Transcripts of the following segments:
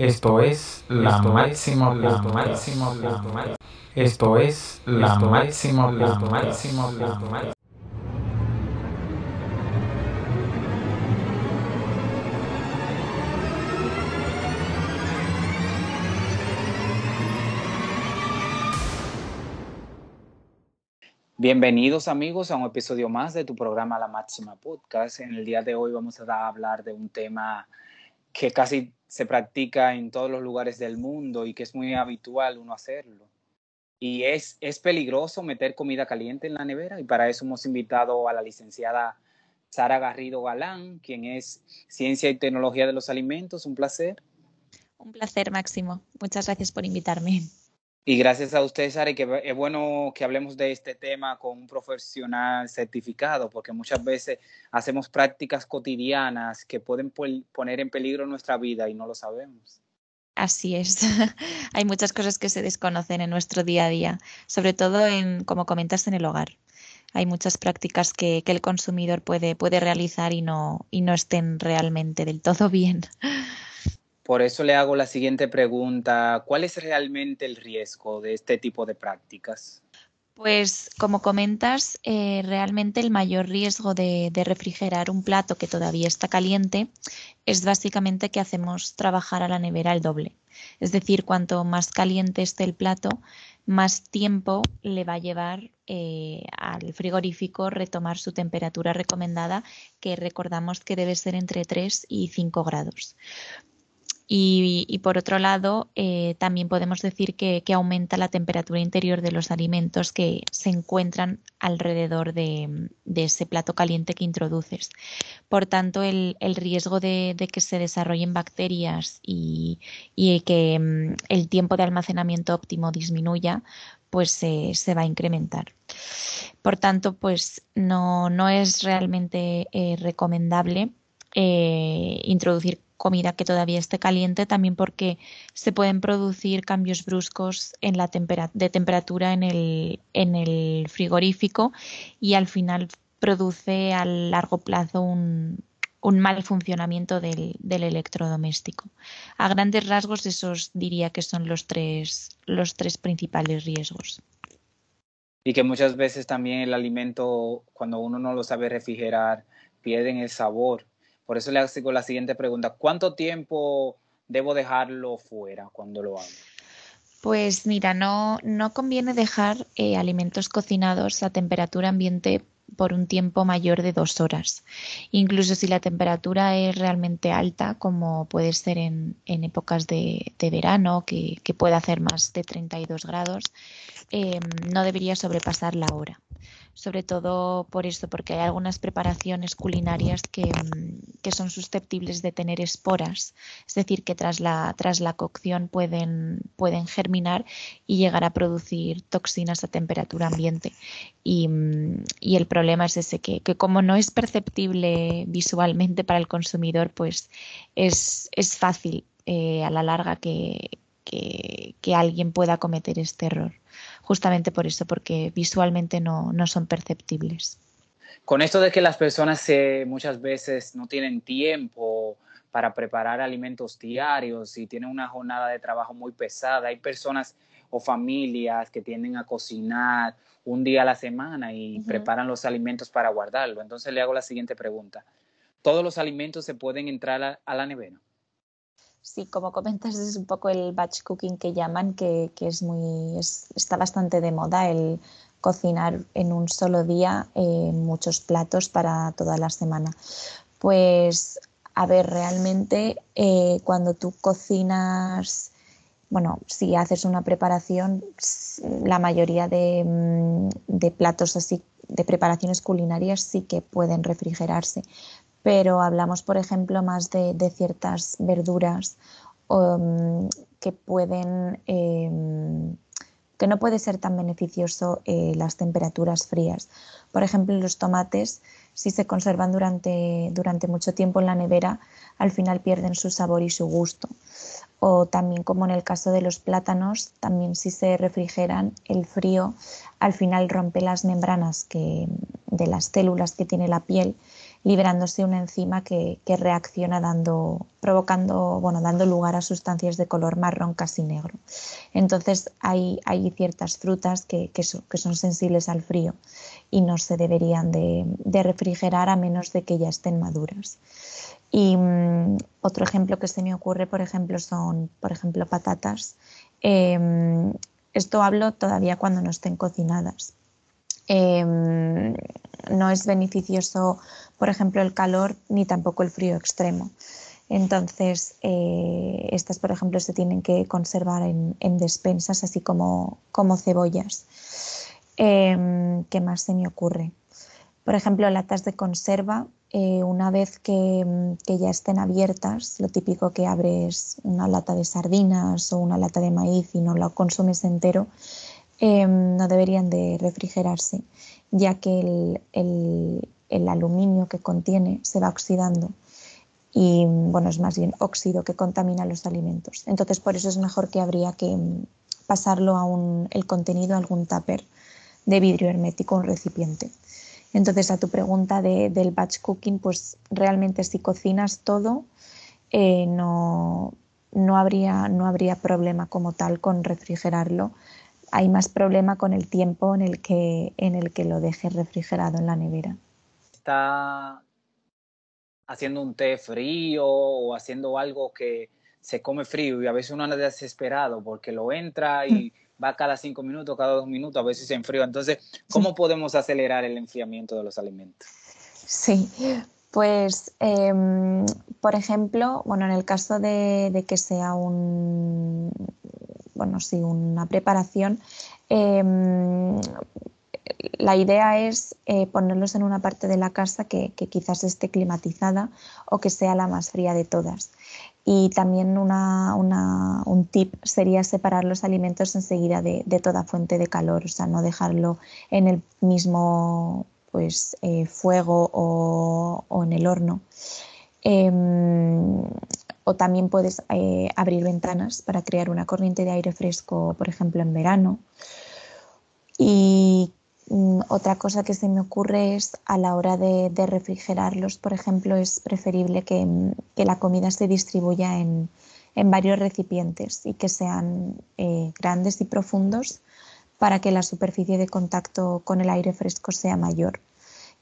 Esto es la máximo la máximo la Esto es la máximo la máximo la máximo Bienvenidos amigos a un episodio más de tu programa La Máxima Podcast. En el día de hoy vamos a hablar de un tema que casi se practica en todos los lugares del mundo y que es muy habitual uno hacerlo. Y es, es peligroso meter comida caliente en la nevera y para eso hemos invitado a la licenciada Sara Garrido Galán, quien es Ciencia y Tecnología de los Alimentos. Un placer. Un placer, Máximo. Muchas gracias por invitarme. Y gracias a usted, Sara, que es bueno que hablemos de este tema con un profesional certificado, porque muchas veces hacemos prácticas cotidianas que pueden poner en peligro nuestra vida y no lo sabemos. Así es. Hay muchas cosas que se desconocen en nuestro día a día, sobre todo en, como comentas, en el hogar. Hay muchas prácticas que, que el consumidor puede, puede realizar y no, y no estén realmente del todo bien. Por eso le hago la siguiente pregunta. ¿Cuál es realmente el riesgo de este tipo de prácticas? Pues como comentas, eh, realmente el mayor riesgo de, refrigerar un plato que todavía está caliente es básicamente que hacemos trabajar a la nevera el doble. Es decir, cuanto más caliente esté el plato, más tiempo le va a llevar eh, al frigorífico retomar su temperatura recomendada, que recordamos que debe ser entre 3 y 5 grados. Y, por otro lado, eh, también podemos decir que, aumenta la temperatura interior de los alimentos que se encuentran alrededor de, ese plato caliente que introduces. Por tanto, el, riesgo de, que se desarrollen bacterias y, que mm, el tiempo de almacenamiento óptimo disminuya, pues se va a incrementar. Por tanto, pues no, no es realmente eh, recomendable eh, introducir comida que todavía esté caliente, también porque se pueden producir cambios bruscos en la de temperatura en el, en el frigorífico y al final produce a largo plazo un, un mal funcionamiento del, del, electrodoméstico. A grandes rasgos, esos diría que son los tres, los tres principales riesgos. Y que muchas veces también el alimento, cuando uno no lo sabe refrigerar, pierden el sabor por eso le hago la siguiente pregunta. ¿Cuánto tiempo debo dejarlo fuera cuando lo hago? Pues mira, no, no conviene dejar eh, alimentos cocinados a temperatura ambiente por un tiempo mayor de dos horas. Incluso si la temperatura es realmente alta, como puede ser en, épocas de, verano, que, que, puede hacer más de 32 grados, eh, no debería sobrepasar la hora sobre todo por esto, porque hay algunas preparaciones culinarias mm, que, son susceptibles de tener esporas, es decir, que tras la, tras la cocción pueden, pueden germinar y llegar a producir toxinas a temperatura ambiente. Y, mm, el problema es ese, que, como no es perceptible visualmente para el consumidor, pues es, es fácil eh, a la larga que, que alguien pueda cometer este error justamente por eso, porque visualmente no, son perceptibles. Con esto de que las personas muchas veces no tienen tiempo para preparar alimentos diarios y tienen una jornada de trabajo muy pesada, hay personas o familias que tienden a cocinar un día a la semana y preparan los alimentos para guardarlo. Entonces le hago la siguiente pregunta. ¿Todos los alimentos se pueden entrar a la nevera? Sí, como comentas, es un poco el batch cooking que llaman, que, es muy, está bastante de moda el cocinar en un solo día eh, muchos platos para toda la semana. Pues, a ver, realmente eh, cuando tú cocinas, bueno, si haces una preparación, la mayoría de, mm, de platos así, de preparaciones culinarias sí que pueden refrigerarse, pero hablamos, por ejemplo, más de, ciertas verduras um, que pueden em, que no puede ser tan beneficioso eh, las temperaturas frías. Por ejemplo, los tomates, si se conservan durante, durante mucho tiempo en la nevera, al final pierden su sabor y su gusto. O también como en el caso de los plátanos, también si se refrigeran, el frío al final rompe las membranas que, de las células que tiene la piel liberándose una enzima que, reacciona dando, provocando, bueno, dando lugar a sustancias de color marrón casi negro. Entonces hay, hay ciertas frutas que, son, sensibles al frío y no se deberían de, refrigerar a menos de que ya estén maduras. Y mm, otro ejemplo que se me ocurre, por ejemplo, son, por ejemplo, patatas. Em, esto hablo todavía cuando no estén cocinadas. Em, no es beneficioso, por ejemplo, el calor ni tampoco el frío extremo. Entonces, eh, estas, por ejemplo, se tienen que conservar en, despensas, así como, como cebollas. Em, ¿Qué más se me ocurre? Por ejemplo, latas de conserva, eh, una vez que, que, ya estén abiertas, lo típico que abres una lata de sardinas o una lata de maíz y no lo consumes entero, Em, no deberían de refrigerarse, ya que el, aluminio que contiene se va oxidando y bueno, es más bien óxido que contamina los alimentos. Entonces, por eso es mejor que habría que em, pasarlo a un, el contenido a algún tupper de vidrio hermético, un recipiente. Entonces, a tu pregunta del batch cooking, pues realmente si cocinas todo, eh, no, no, habría, no habría problema como tal con refrigerarlo hay más problema con el tiempo en el que, en el que lo dejes refrigerado en la nevera. Está haciendo un té frío o haciendo algo que se come frío y a veces uno anda desesperado porque lo entra y mm. va cada cinco minutos, cada dos minutos, a veces se enfría. Entonces, ¿cómo podemos acelerar el enfriamiento de los alimentos? Sí, pues, em, por ejemplo, bueno, en el caso de que sea un, bueno, sí, una preparación, em, la idea es eh, ponerlos en una parte de la casa que, quizás esté climatizada o que sea la más fría de todas. Y también un tip sería separar los alimentos enseguida de, toda fuente de calor, o sea, no dejarlo en el mismo pues, eh, fuego o, en el horno. Em, o también puedes eh, abrir ventanas para crear una corriente de aire fresco, por ejemplo, en verano. Y mm, otra cosa que se me ocurre es a la hora de, refrigerarlos, por ejemplo, es preferible que, la comida se distribuya en, varios recipientes y que sean eh, grandes y profundos para que la superficie de contacto con el aire fresco sea mayor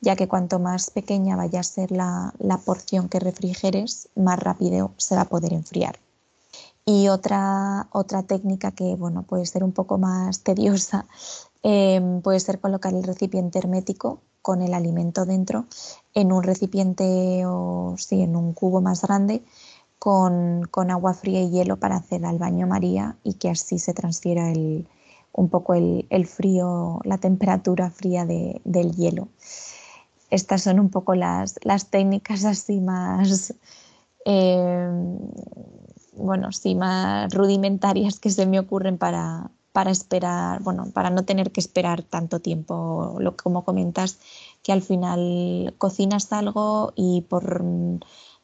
ya que cuanto más pequeña vaya a ser la, porción que refrigeres, más rápido se va a poder enfriar. Y otra, otra técnica que bueno, puede ser un poco más tediosa em, puede ser colocar el recipiente hermético con el alimento dentro en un recipiente o sí, en un cubo más grande con, agua fría y hielo para hacer al baño María y que así se transfiera un poco el, frío, la temperatura fría del hielo. Estas son un poco las, técnicas así más, eh, bueno, sí, más rudimentarias que se me ocurren para, esperar, bueno, para no tener que esperar tanto tiempo, lo como comentas, que al final cocinas algo y por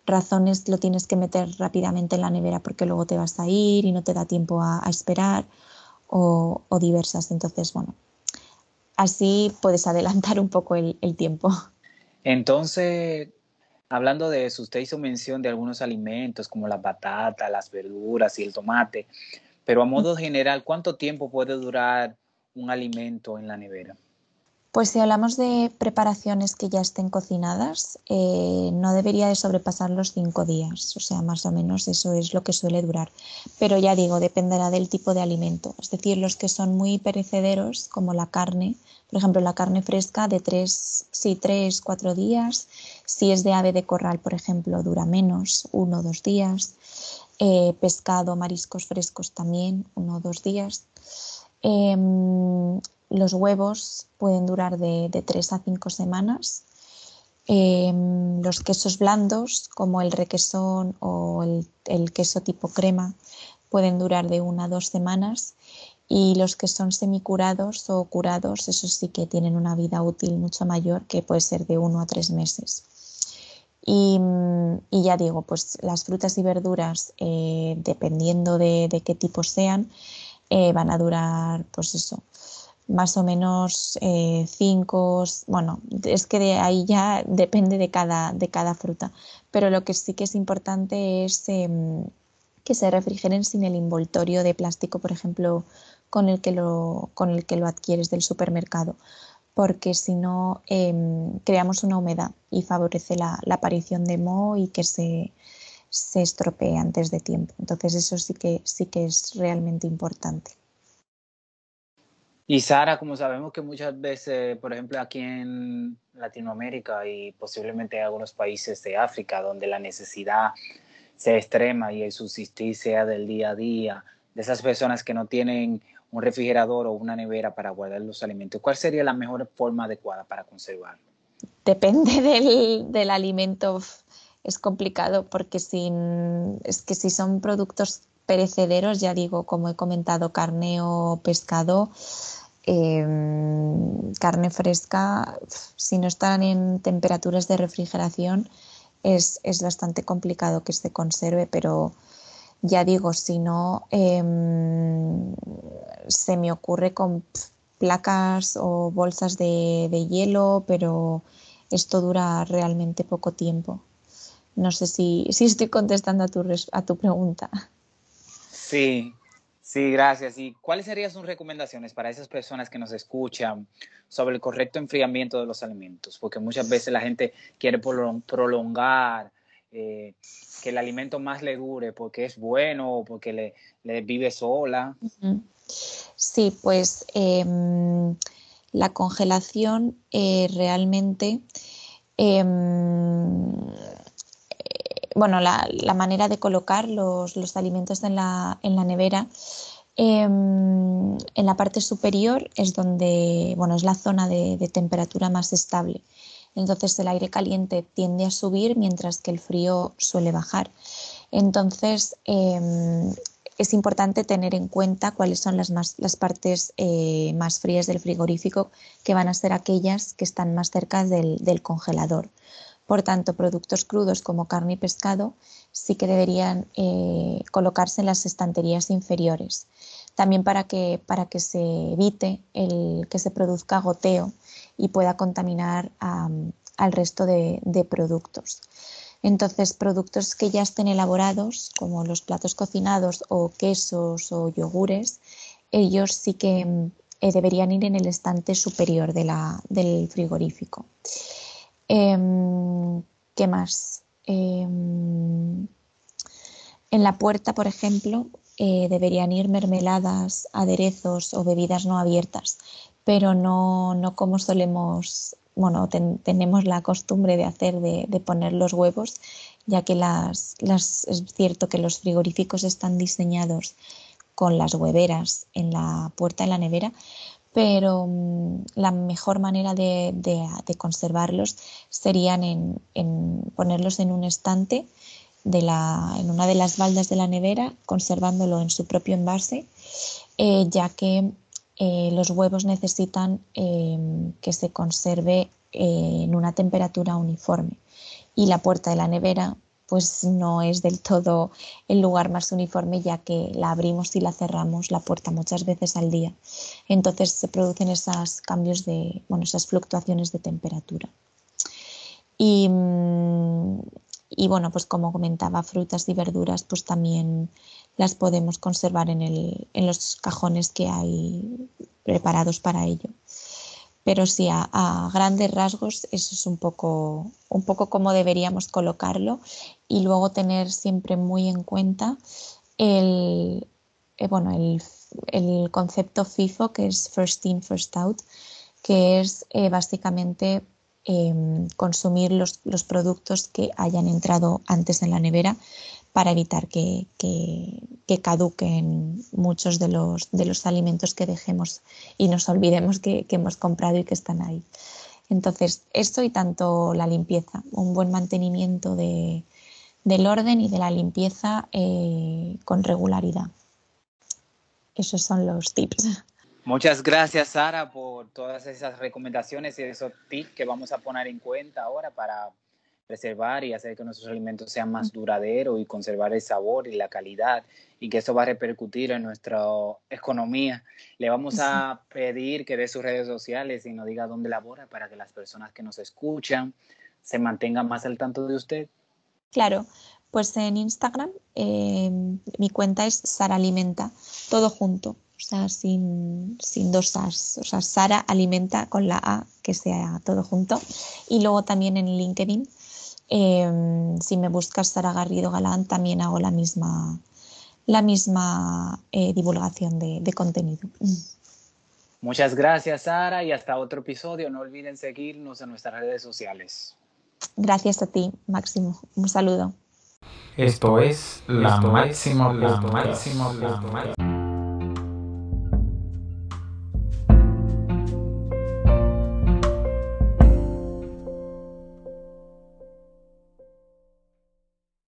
razones lo tienes que meter rápidamente en la nevera porque luego te vas a ir y no te da tiempo a, esperar o, diversas. Entonces, bueno, así puedes adelantar un poco el tiempo. Entonces, hablando de eso, usted hizo mención de algunos alimentos como la patata, las verduras y el tomate, pero a modo general, ¿cuánto tiempo puede durar un alimento en la nevera? Pues si hablamos de preparaciones que ya estén cocinadas, eh, no debería de sobrepasar los cinco días, o sea, más o menos eso es lo que suele durar. Pero ya digo, dependerá del tipo de alimento. Es decir, los que son muy perecederos, como la carne, por ejemplo, la carne fresca de tres, sí, tres, cuatro días. Si es de ave de corral, por ejemplo, dura menos, uno o dos días. Eh, pescado, mariscos frescos también, uno o dos días. Em, los huevos pueden durar de, de 3 a 5 semanas. Em, los quesos blandos, como el requesón o el, queso tipo crema, pueden durar de 1 a 2 semanas. Y los que son semicurados o curados, esos sí que tienen una vida útil mucho mayor, que puede ser de 1 a 3 meses. Y, ya digo, pues las frutas y verduras, eh, dependiendo de, qué tipo sean, eh, van a durar, pues eso, más o menos eh, cinco, bueno, es que de ahí ya depende de cada, de cada fruta. Pero lo que sí que es importante es em, que se refrigeren sin el envoltorio de plástico, por ejemplo, con el que lo, con el que lo adquieres del supermercado, porque si no em, creamos una humedad y favorece la, aparición de moho y que se, se estropee antes de tiempo. Entonces eso sí que, sí que es realmente importante. Y Sara, como sabemos que muchas veces, por ejemplo, aquí en Latinoamérica y posiblemente en algunos países de África, donde la necesidad sea extrema y el subsistir sea del día a día, de esas personas que no tienen un refrigerador o una nevera para guardar los alimentos, ¿cuál sería la mejor forma adecuada para conservarlo? Depende del, del alimento. Es complicado porque sin, es que si son productos perecederos, ya digo, como he comentado, carne o pescado, em, carne fresca, si no están en temperaturas de refrigeración, es, bastante complicado que se conserve, pero ya digo, si no, em, se me ocurre con placas o bolsas de, de, hielo, pero esto dura realmente poco tiempo. No sé si, si estoy contestando a tu, a tu pregunta. Sí, sí, gracias. ¿Y cuáles serían sus recomendaciones para esas personas que nos escuchan sobre el correcto enfriamiento de los alimentos? Porque muchas veces la gente quiere prolongar eh, que el alimento más le dure porque es bueno o porque le, vive sola. Sí, pues em, la congelación eh, realmente em, bueno, la, manera de colocar los, alimentos en la, nevera. Em, en la parte superior es donde, bueno, es la zona de, temperatura más estable. Entonces el aire caliente tiende a subir mientras que el frío suele bajar. Entonces em, es importante tener en cuenta cuáles son las, las partes eh, más frías del frigorífico, que van a ser aquellas que están más cerca del congelador. Por tanto, productos crudos como carne y pescado sí que deberían eh, colocarse en las estanterías inferiores. También para que, para que se evite el que se produzca goteo y pueda contaminar al resto de, productos. Entonces, productos que ya estén elaborados, como los platos cocinados o quesos o yogures, ellos sí que eh, deberían ir en el estante superior del frigorífico. Em, ¿Qué más? Em, en la puerta, por ejemplo, eh, deberían ir mermeladas, aderezos o bebidas no abiertas, pero no, no como solemos, bueno, tenemos la costumbre de hacer de, poner los huevos, ya que las, las, es cierto que los frigoríficos están diseñados con las hueveras en la puerta de la nevera, pero mm, la mejor manera de, conservarlos serían en, ponerlos en un estante de la, en una de las baldas de la nevera, conservándolo en su propio envase, eh, ya que eh, los huevos necesitan eh, que se conserve en una temperatura uniforme. Y la puerta de la nevera pues no es del todo el lugar más uniforme ya que la abrimos y la cerramos la puerta muchas veces al día. Entonces se producen esos cambios de, bueno, esas fluctuaciones de temperatura. Y, mm, y, bueno, pues como comentaba, frutas y verduras pues también las podemos conservar en, el, en los cajones que hay preparados para ello. Pero sí, a, grandes rasgos, eso es un poco, un poco como deberíamos colocarlo y luego tener siempre muy en cuenta el, eh, bueno, el, concepto FIFO, que es First In, First Out, que es eh, básicamente em, consumir los, los, productos que hayan entrado antes en la nevera para evitar que, caduquen muchos de los, de los, alimentos que dejemos y nos olvidemos que, hemos comprado y que están ahí. Entonces, esto y tanto la limpieza, un buen mantenimiento del orden y de la limpieza eh, con regularidad. Esos son los tips. Muchas gracias, Sara, por todas esas recomendaciones y esos tips que vamos a poner en cuenta ahora para preservar y hacer que nuestros alimentos sean más duraderos y conservar el sabor y la calidad y que eso va a repercutir en nuestra economía. Le vamos a pedir que dé sus redes sociales y nos diga dónde labora para que las personas que nos escuchan se mantengan más al tanto de usted. Claro, pues en Instagram eh, mi cuenta es Sara Alimenta, todo junto, o sea, sin, sin dos As. O sea, Sara Alimenta con la A, que sea todo junto. Y luego también en LinkedIn Em, si me buscas Sara Garrido Galán, también hago la misma, la misma eh, divulgación de, de contenido. Muchas gracias, Sara, y hasta otro episodio. No olviden seguirnos en nuestras redes sociales. Gracias a ti, Máximo. Un saludo. Esto es la máxima, la máxima, la máxima.